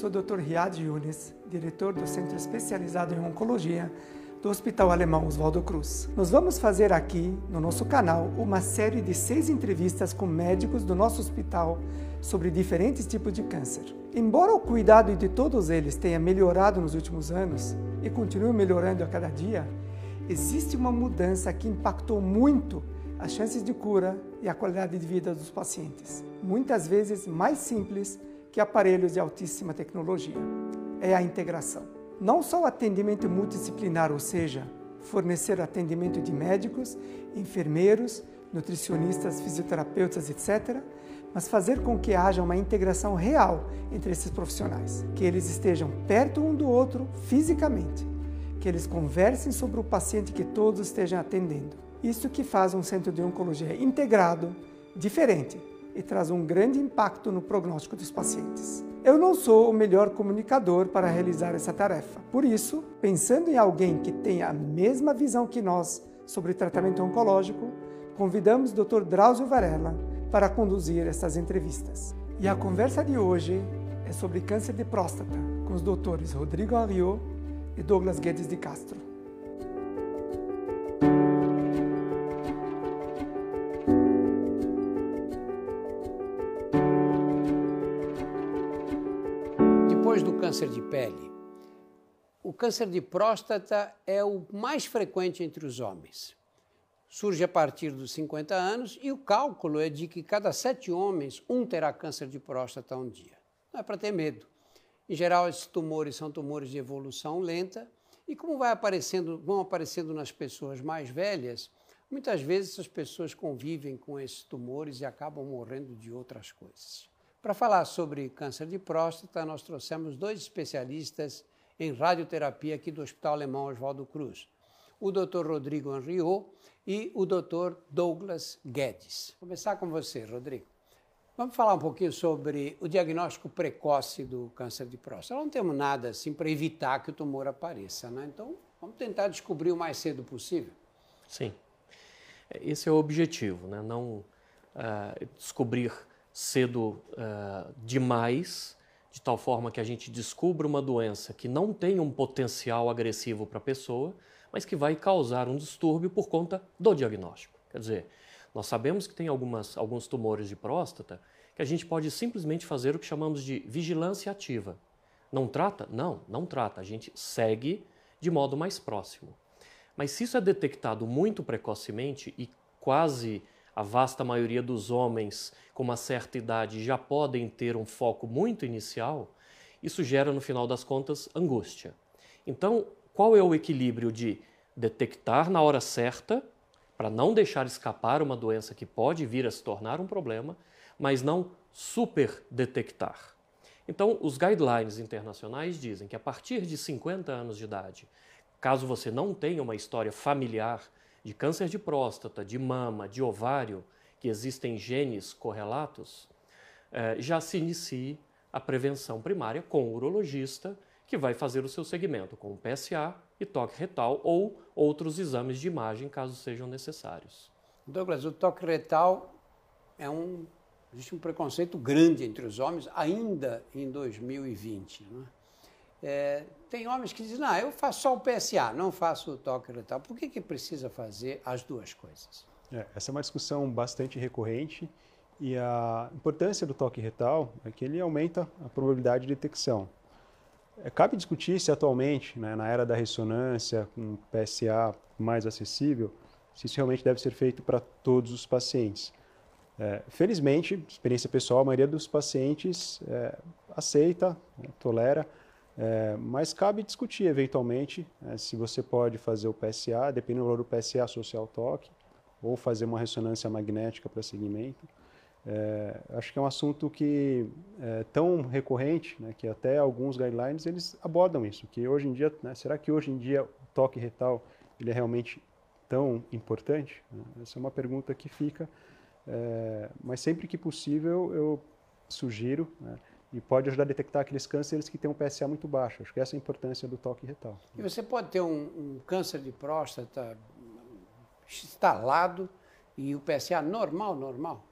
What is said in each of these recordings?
sou o Dr. Riad Yunes, diretor do Centro Especializado em Oncologia do Hospital Alemão Oswaldo Cruz. Nós vamos fazer aqui, no nosso canal, uma série de seis entrevistas com médicos do nosso hospital sobre diferentes tipos de câncer. Embora o cuidado de todos eles tenha melhorado nos últimos anos e continue melhorando a cada dia, existe uma mudança que impactou muito as chances de cura e a qualidade de vida dos pacientes. Muitas vezes mais simples que aparelhos de altíssima tecnologia. É a integração. Não só o atendimento multidisciplinar, ou seja, fornecer atendimento de médicos, enfermeiros, nutricionistas, fisioterapeutas, etc., mas fazer com que haja uma integração real entre esses profissionais, que eles estejam perto um do outro fisicamente, que eles conversem sobre o paciente que todos estejam atendendo. Isso que faz um centro de oncologia integrado, diferente, e traz um grande impacto no prognóstico dos pacientes. Eu não sou o melhor comunicador para realizar essa tarefa. Por isso, pensando em alguém que tenha a mesma visão que nós sobre tratamento oncológico, convidamos o Dr. Drauzio Varela para conduzir essas entrevistas. E a conversa de hoje é sobre câncer de próstata, com os doutores Rodrigo Henriot e Douglas Guedes de Castro. Pele. O câncer de próstata é o mais frequente entre os homens. Surge a partir dos 50 anos e o cálculo é de que cada sete homens, um terá câncer de próstata um dia. Não é para ter medo. Em geral, esses tumores são tumores de evolução lenta e como vai aparecendo, vão aparecendo nas pessoas mais velhas, muitas vezes essas pessoas convivem com esses tumores e acabam morrendo de outras coisas. Para falar sobre câncer de próstata, nós trouxemos dois especialistas em radioterapia aqui do Hospital Alemão Oswaldo Cruz, o Dr. Rodrigo Henriot e o Dr. Douglas Guedes. Vou começar com você, Rodrigo. Vamos falar um pouquinho sobre o diagnóstico precoce do câncer de próstata. Não temos nada assim para evitar que o tumor apareça, né? Então, vamos tentar descobrir o mais cedo possível. Sim. Esse é o objetivo, né? Não uh, descobrir cedo uh, demais, de tal forma que a gente descubra uma doença que não tem um potencial agressivo para a pessoa, mas que vai causar um distúrbio por conta do diagnóstico. Quer dizer, nós sabemos que tem algumas, alguns tumores de próstata que a gente pode simplesmente fazer o que chamamos de vigilância ativa. Não trata? Não, não trata. A gente segue de modo mais próximo. Mas se isso é detectado muito precocemente e quase a vasta maioria dos homens com uma certa idade já podem ter um foco muito inicial, isso gera, no final das contas, angústia. Então, qual é o equilíbrio de detectar na hora certa, para não deixar escapar uma doença que pode vir a se tornar um problema, mas não super detectar? Então, os guidelines internacionais dizem que a partir de 50 anos de idade, caso você não tenha uma história familiar de câncer de próstata, de mama, de ovário, que existem genes correlatos, eh, já se inicie a prevenção primária com o urologista, que vai fazer o seu segmento com PSA e toque retal ou outros exames de imagem, caso sejam necessários. Douglas, o toque retal é um existe um preconceito grande entre os homens ainda em 2020, não é? É, tem homens que dizem, não, eu faço só o PSA, não faço o toque retal. Por que, que precisa fazer as duas coisas? É, essa é uma discussão bastante recorrente e a importância do toque retal é que ele aumenta a probabilidade de detecção. É, cabe discutir se atualmente, né, na era da ressonância, com PSA mais acessível, se isso realmente deve ser feito para todos os pacientes. É, felizmente, experiência pessoal, a maioria dos pacientes é, aceita, né, tolera, é, mas cabe discutir eventualmente é, se você pode fazer o PSA, dependendo do valor do PSA social toque, ou fazer uma ressonância magnética para seguimento. É, acho que é um assunto que é tão recorrente né, que até alguns guidelines eles abordam isso, que hoje em dia, né, será que hoje em dia o toque retal ele é realmente tão importante? Essa é uma pergunta que fica, é, mas sempre que possível eu sugiro né, e pode ajudar a detectar aqueles cânceres que têm um PSA muito baixo. Acho que essa é a importância do toque retal. E você pode ter um, um câncer de próstata instalado e o PSA normal, normal?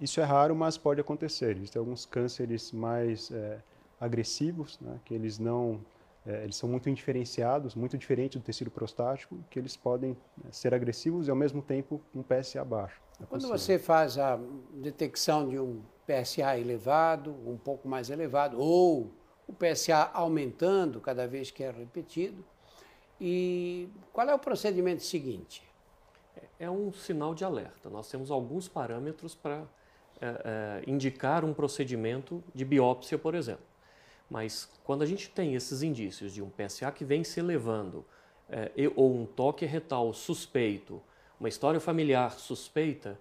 Isso é raro, mas pode acontecer. Existem alguns cânceres mais é, agressivos, né, que eles não é, eles são muito indiferenciados, muito diferentes do tecido prostático, que eles podem né, ser agressivos e ao mesmo tempo um PSA baixo. É Quando você faz a detecção de um PSA elevado, um pouco mais elevado, ou o PSA aumentando cada vez que é repetido, e qual é o procedimento seguinte? É um sinal de alerta. Nós temos alguns parâmetros para é, é, indicar um procedimento de biópsia, por exemplo. Mas quando a gente tem esses indícios de um PSA que vem se elevando, é, ou um toque retal suspeito, uma história familiar suspeita,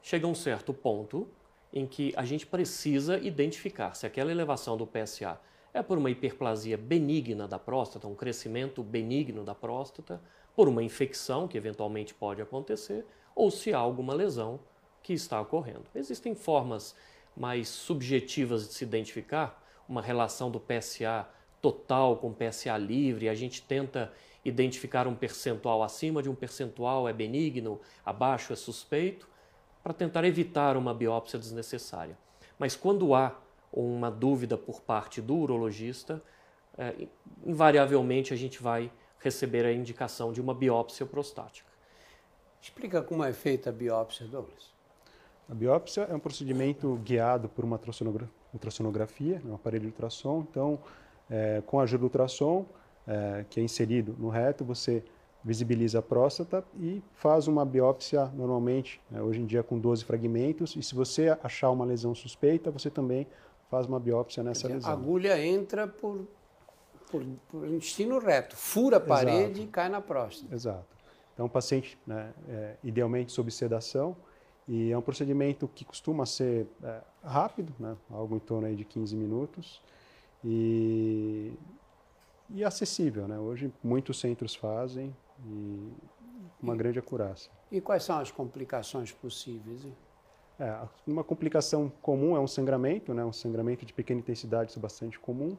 chega um certo ponto em que a gente precisa identificar se aquela elevação do PSA é por uma hiperplasia benigna da próstata, um crescimento benigno da próstata, por uma infecção que eventualmente pode acontecer, ou se há alguma lesão que está ocorrendo. Existem formas mais subjetivas de se identificar, uma relação do PSA total com PSA livre, a gente tenta identificar um percentual acima de um percentual é benigno, abaixo é suspeito, para tentar evitar uma biópsia desnecessária. Mas quando há uma dúvida por parte do urologista, é, invariavelmente a gente vai receber a indicação de uma biópsia prostática. Explica como é feita a biópsia, Douglas. A biópsia é um procedimento guiado por uma ultrassonografia, né, um aparelho de ultrassom. Então, é, com a ajuda do ultrassom, é, que é inserido no reto, você visibiliza a próstata e faz uma biópsia normalmente, né, hoje em dia com 12 fragmentos, e se você achar uma lesão suspeita, você também faz uma biópsia nessa lesão. A agulha entra por, por, por intestino reto, fura a parede Exato. e cai na próstata. Exato. Então, o paciente, né, é, idealmente sob sedação, e é um procedimento que costuma ser é, rápido, né, algo em torno aí de 15 minutos, e, e acessível. Né? Hoje, muitos centros fazem, e uma grande acurácia. E quais são as complicações possíveis? É, uma complicação comum é um sangramento, né, um sangramento de pequena intensidade, isso é bastante comum.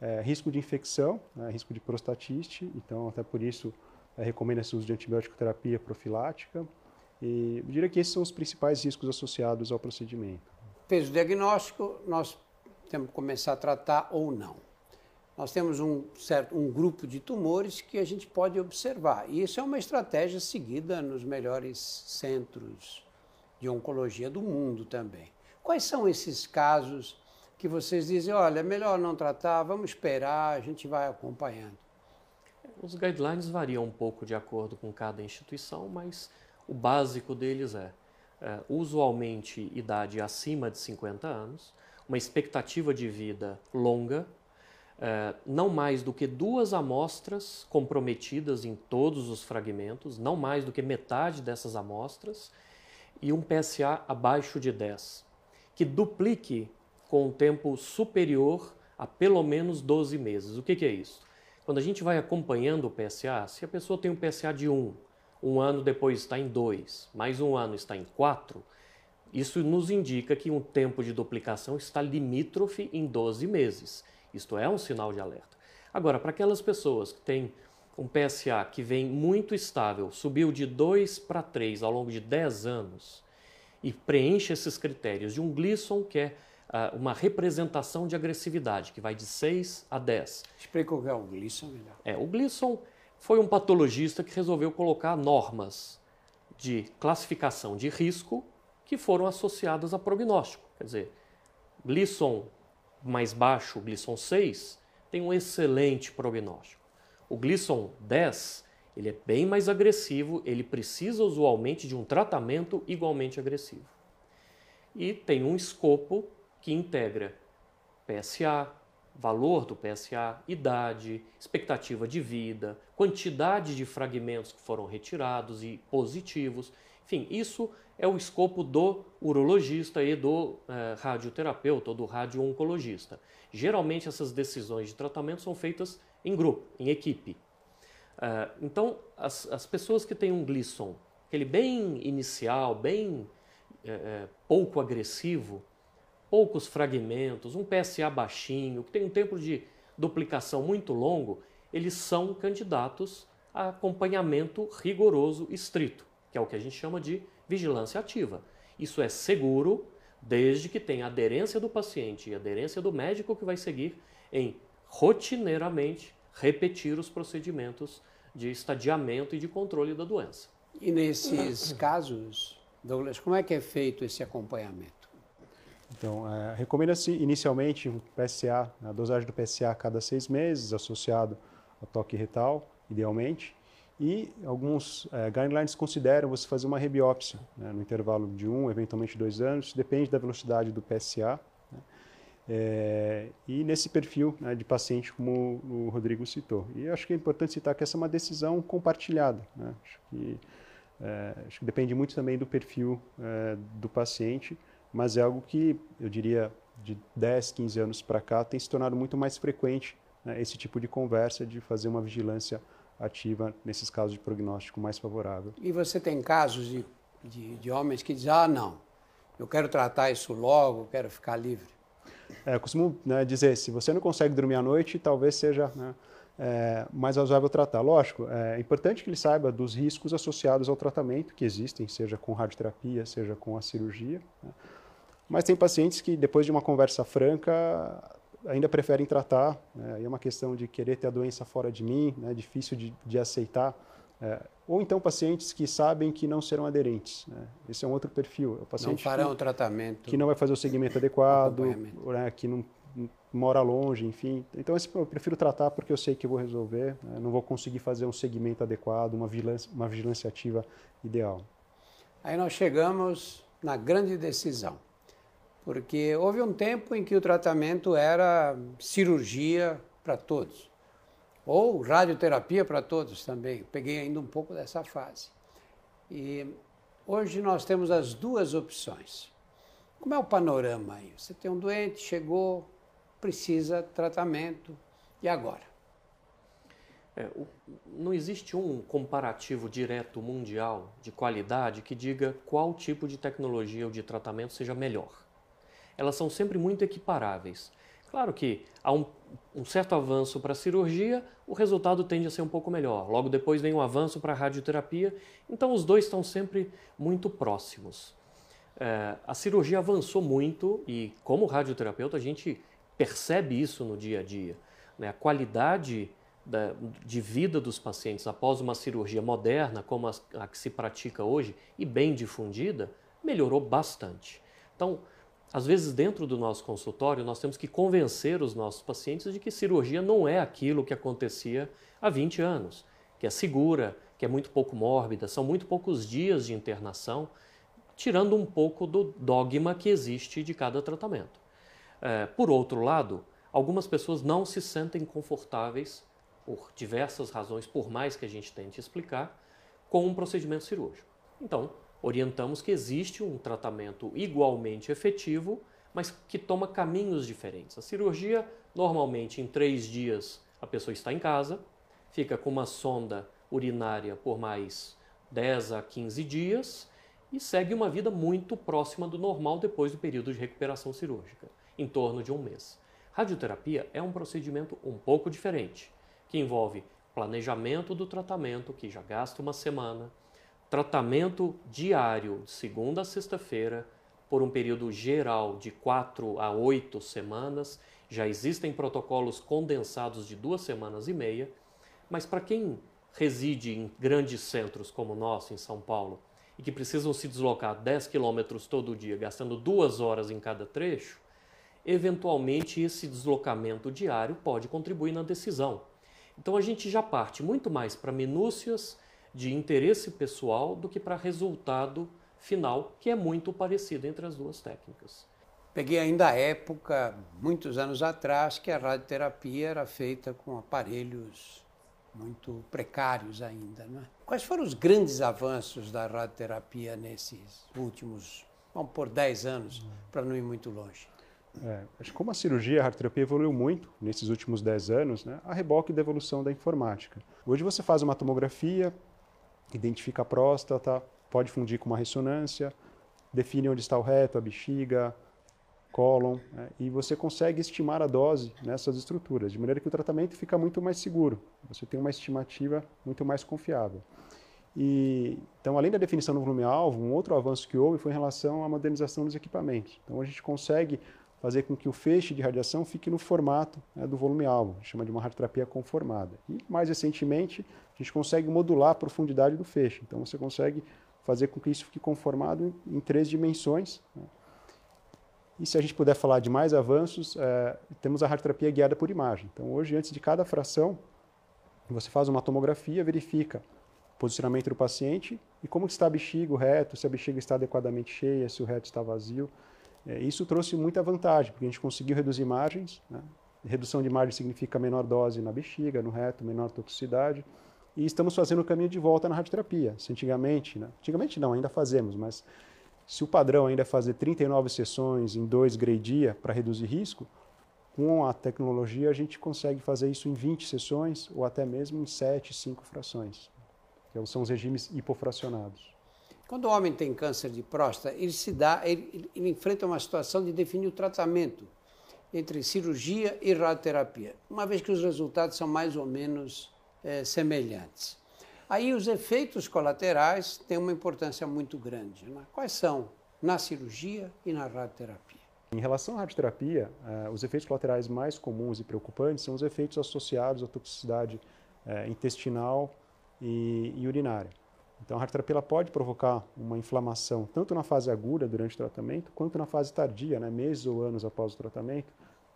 É, risco de infecção, né, risco de prostatite, então até por isso é, recomenda-se o uso de antibiótico terapia profilática. E eu diria que esses são os principais riscos associados ao procedimento. Fez o diagnóstico, nós temos que começar a tratar ou não nós temos um, certo, um grupo de tumores que a gente pode observar. E isso é uma estratégia seguida nos melhores centros de oncologia do mundo também. Quais são esses casos que vocês dizem, olha, é melhor não tratar, vamos esperar, a gente vai acompanhando? Os guidelines variam um pouco de acordo com cada instituição, mas o básico deles é, é usualmente idade acima de 50 anos, uma expectativa de vida longa, é, não mais do que duas amostras comprometidas em todos os fragmentos, não mais do que metade dessas amostras, e um PSA abaixo de 10, que duplique com um tempo superior a pelo menos 12 meses. O que, que é isso? Quando a gente vai acompanhando o PSA, se a pessoa tem um PSA de 1, um ano depois está em 2, mais um ano está em 4, isso nos indica que um tempo de duplicação está limítrofe em 12 meses. Isto é um sinal de alerta. Agora, para aquelas pessoas que têm um PSA que vem muito estável, subiu de 2 para 3 ao longo de 10 anos e preenche esses critérios de um Gleason, que é uh, uma representação de agressividade, que vai de 6 a 10. Explica o que é o Gleason melhor. É, o Gleason foi um patologista que resolveu colocar normas de classificação de risco que foram associadas a prognóstico. Quer dizer, Gleason mais baixo, o Glisson 6, tem um excelente prognóstico. O Glisson 10, ele é bem mais agressivo, ele precisa usualmente de um tratamento igualmente agressivo. E tem um escopo que integra PSA, valor do PSA, idade, expectativa de vida, quantidade de fragmentos que foram retirados e positivos. Enfim, isso é o escopo do urologista e do eh, radioterapeuta ou do radio-oncologista. Geralmente essas decisões de tratamento são feitas em grupo, em equipe. Uh, então, as, as, pessoas que têm um Glisson, aquele bem inicial, bem eh, pouco agressivo, poucos fragmentos, um PSA baixinho, que tem um tempo de duplicação muito longo, eles são candidatos a acompanhamento rigoroso estrito, que é o que a gente chama de vigilância ativa. Isso é seguro, desde que tenha aderência do paciente e aderência do médico que vai seguir em rotineiramente repetir os procedimentos de estadiamento e de controle da doença. E nesses casos, Douglas, como é que é feito esse acompanhamento? Então, é, recomenda-se inicialmente o PSA, a dosagem do PSA a cada seis meses, associado ao toque retal, idealmente. E alguns é, guidelines consideram você fazer uma rebiópsia né, no intervalo de um, eventualmente dois anos, depende da velocidade do PSA. Né, é, e nesse perfil né, de paciente, como o Rodrigo citou. E acho que é importante citar que essa é uma decisão compartilhada. Né, acho, que, é, acho, que, depende muito também do perfil é, do paciente, mas é algo que eu diria de 10, 15 anos para cá tem se tornado muito mais frequente né, esse tipo de conversa de fazer uma vigilância ativa nesses casos de prognóstico mais favorável. E você tem casos de, de, de homens que dizem, ah, não, eu quero tratar isso logo, quero ficar livre? É, eu costumo né, dizer, se você não consegue dormir à noite, talvez seja né, é, mais razoável tratar. Lógico, é importante que ele saiba dos riscos associados ao tratamento que existem, seja com radioterapia, seja com a cirurgia. Né. Mas tem pacientes que, depois de uma conversa franca, ainda preferem tratar. Né? é uma questão de querer ter a doença fora de mim, né? difícil de, de aceitar. É, ou então pacientes que sabem que não serão aderentes. Né? Esse é um outro perfil. É não farão que, o tratamento. Que não vai fazer o segmento adequado, né? que não mora longe, enfim. Então esse, eu prefiro tratar porque eu sei que vou resolver. Né? Não vou conseguir fazer um segmento adequado, uma vigilância, uma vigilância ativa ideal. Aí nós chegamos na grande decisão porque houve um tempo em que o tratamento era cirurgia para todos, ou radioterapia para todos também. peguei ainda um pouco dessa fase. E hoje nós temos as duas opções. Como é o panorama aí? Você tem um doente, chegou, precisa tratamento, e agora? É, o, não existe um comparativo direto mundial de qualidade que diga qual tipo de tecnologia ou de tratamento seja melhor elas são sempre muito equiparáveis. Claro que há um, um certo avanço para a cirurgia, o resultado tende a ser um pouco melhor. Logo depois vem um avanço para a radioterapia, então os dois estão sempre muito próximos. É, a cirurgia avançou muito e, como radioterapeuta, a gente percebe isso no dia a dia. Né? A qualidade da, de vida dos pacientes após uma cirurgia moderna, como a, a que se pratica hoje e bem difundida, melhorou bastante. Então, às vezes, dentro do nosso consultório, nós temos que convencer os nossos pacientes de que cirurgia não é aquilo que acontecia há 20 anos, que é segura, que é muito pouco mórbida, são muito poucos dias de internação, tirando um pouco do dogma que existe de cada tratamento. É, por outro lado, algumas pessoas não se sentem confortáveis, por diversas razões, por mais que a gente tente explicar, com um procedimento cirúrgico. Então, orientamos que existe um tratamento igualmente efetivo, mas que toma caminhos diferentes. A cirurgia, normalmente em três dias, a pessoa está em casa, fica com uma sonda urinária por mais 10 a 15 dias e segue uma vida muito próxima do normal depois do período de recuperação cirúrgica, em torno de um mês. Radioterapia é um procedimento um pouco diferente, que envolve planejamento do tratamento, que já gasta uma semana, tratamento diário, de segunda a sexta-feira, por um período geral de quatro a oito semanas. Já existem protocolos condensados de duas semanas e meia, mas para quem reside em grandes centros como o nosso, em São Paulo, e que precisam se deslocar 10 quilômetros todo dia, gastando duas horas em cada trecho, eventualmente esse deslocamento diário pode contribuir na decisão. Então a gente já parte muito mais para minúcias de interesse pessoal do que para resultado final, que é muito parecido entre as duas técnicas. Peguei ainda a época, muitos anos atrás, que a radioterapia era feita com aparelhos muito precários ainda. Não é? Quais foram os grandes avanços da radioterapia nesses últimos, vamos por 10 anos, para não ir muito longe? É, acho que como a cirurgia, a radioterapia evoluiu muito nesses últimos 10 anos, né, a reboque da evolução da informática. Hoje você faz uma tomografia, identifica a próstata, pode fundir com uma ressonância, define onde está o reto, a bexiga, cólon, né, e você consegue estimar a dose nessas estruturas, de maneira que o tratamento fica muito mais seguro, você tem uma estimativa muito mais confiável. E, então, além da definição do volume-alvo, um outro avanço que houve foi em relação à modernização dos equipamentos. Então, a gente consegue fazer com que o feixe de radiação fique no formato né, do volume-alvo, chama de uma radioterapia conformada. E, mais recentemente, a gente consegue modular a profundidade do feixe. Então, você consegue fazer com que isso fique conformado em, em três dimensões. Né? E se a gente puder falar de mais avanços, é, temos a radioterapia guiada por imagem. Então, hoje, antes de cada fração, você faz uma tomografia, verifica o posicionamento do paciente e como está a bexiga, o reto, se a bexiga está adequadamente cheia, se o reto está vazio. É, isso trouxe muita vantagem, porque a gente conseguiu reduzir margens. Né? Redução de margem significa menor dose na bexiga, no reto, menor toxicidade. E estamos fazendo o caminho de volta na radioterapia. Se antigamente, né? antigamente não, ainda fazemos, mas se o padrão ainda é fazer 39 sessões em dois grade para reduzir risco, com a tecnologia a gente consegue fazer isso em 20 sessões ou até mesmo em 7, 5 frações, que são os regimes hipofracionados. Quando o homem tem câncer de próstata, ele se dá, ele, ele enfrenta uma situação de definir o tratamento entre cirurgia e radioterapia, uma vez que os resultados são mais ou menos é, semelhantes. Aí os efeitos colaterais têm uma importância muito grande. Né? Quais são na cirurgia e na radioterapia? Em relação à radioterapia, uh, os efeitos colaterais mais comuns e preocupantes são os efeitos associados à toxicidade uh, intestinal e, e urinária. Então, a radioterapia pode provocar uma inflamação tanto na fase aguda durante o tratamento, quanto na fase tardia, né, meses ou anos após o tratamento,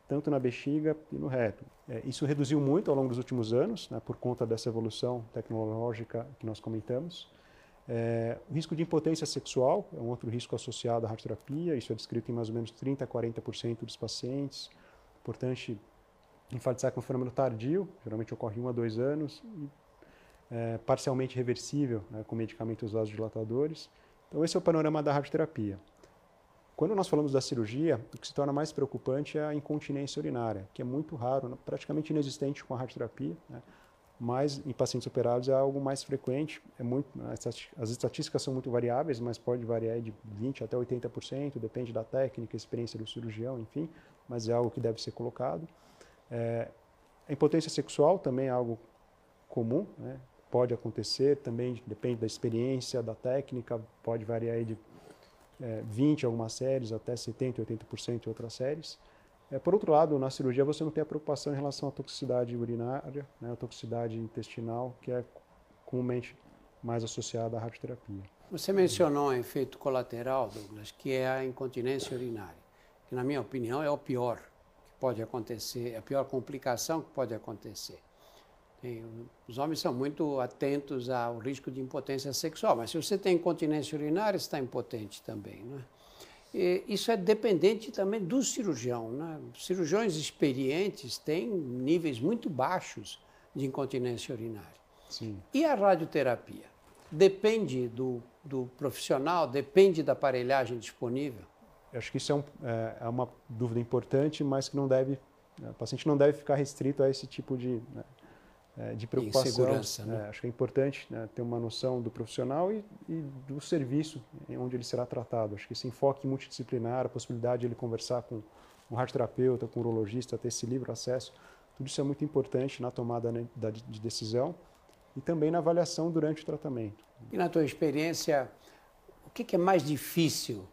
tanto na bexiga e no reto. É, isso reduziu muito ao longo dos últimos anos, né, por conta dessa evolução tecnológica que nós comentamos. É, o risco de impotência sexual é um outro risco associado à radioterapia, isso é descrito em mais ou menos 30 a 40% dos pacientes. Importante enfatizar que é um fenômeno tardio, geralmente ocorre em um a dois anos, e é, parcialmente reversível né, com medicamentos vasodilatadores. Então, esse é o panorama da radioterapia. Quando nós falamos da cirurgia, o que se torna mais preocupante é a incontinência urinária, que é muito raro, praticamente inexistente com a radioterapia, né? mas em pacientes operados é algo mais frequente. É muito, as estatísticas são muito variáveis, mas pode variar de 20% até 80%, depende da técnica, experiência do cirurgião, enfim, mas é algo que deve ser colocado. É, a impotência sexual também é algo comum, né? Pode acontecer, também depende da experiência, da técnica, pode variar de é, 20 em algumas séries até 70%, 80% em outras séries. É, por outro lado, na cirurgia você não tem a preocupação em relação à toxicidade urinária, né, toxicidade intestinal, que é comumente mais associada à radioterapia. Você mencionou um efeito colateral, Douglas, que é a incontinência urinária, que na minha opinião é o pior que pode acontecer, a pior complicação que pode acontecer. Os homens são muito atentos ao risco de impotência sexual, mas se você tem incontinência urinária, está impotente também. É? E isso é dependente também do cirurgião. Né? Cirurgiões experientes têm níveis muito baixos de incontinência urinária. Sim. E a radioterapia? Depende do, do profissional, depende da aparelhagem disponível? Eu acho que isso é, um, é, é uma dúvida importante, mas que não deve, o paciente não deve ficar restrito a esse tipo de, né, é, de preocupação. Né? É, acho que é importante né, ter uma noção do profissional e, e, do serviço onde ele será tratado. Acho que esse enfoque multidisciplinar, a possibilidade de ele conversar com um radioterapeuta, com um urologista, ter esse livre acesso, tudo isso é muito importante na tomada né, de decisão e também na avaliação durante o tratamento. E na tua experiência, o que, que é mais difícil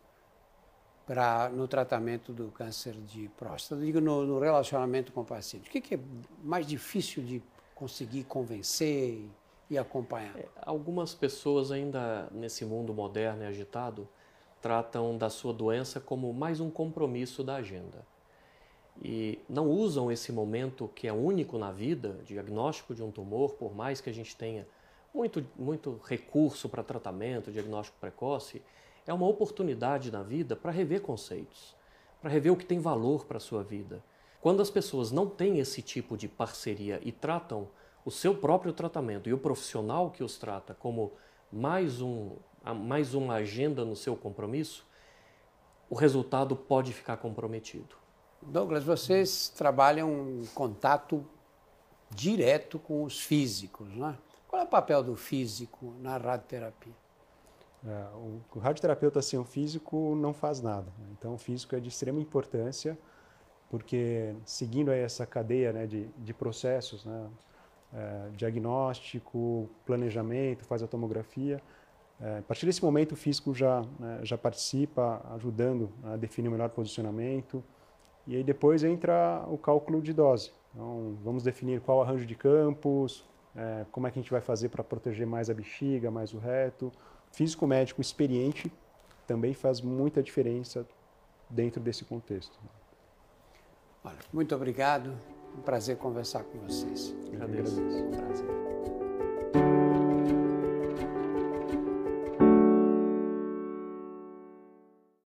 para no tratamento do câncer de próstata? Digo no, no relacionamento com o paciente. O que, que é mais difícil de conseguir convencer e acompanhar? É, algumas pessoas ainda nesse mundo moderno e agitado tratam da sua doença como mais um compromisso da agenda. E não usam esse momento que é único na vida, diagnóstico de um tumor, por mais que a gente tenha muito, muito recurso para tratamento, diagnóstico precoce, é uma oportunidade na vida para rever conceitos, para rever o que tem valor para a sua vida quando as pessoas não têm esse tipo de parceria e tratam o seu próprio tratamento e o profissional que os trata como mais, um, mais uma agenda no seu compromisso, o resultado pode ficar comprometido. Douglas, vocês trabalham em contato direto com os físicos, né? Qual é o papel do físico na radioterapia? É, o, o radioterapeuta sem o físico não faz nada. Né? Então, o físico é de extrema importância porque seguindo essa cadeia né, de, de processos, né, é, diagnóstico, planejamento, faz a tomografia. É, a partir desse momento, o físico já, né, já participa, ajudando a definir o melhor posicionamento. E aí depois entra o cálculo de dose. Então, vamos definir qual arranjo de campos, é, como é que a gente vai fazer para proteger mais a bexiga, mais o reto. Físico médico experiente também faz muita diferença dentro desse contexto. Olha, muito obrigado. Um prazer conversar com vocês. Agradeço. Um prazer.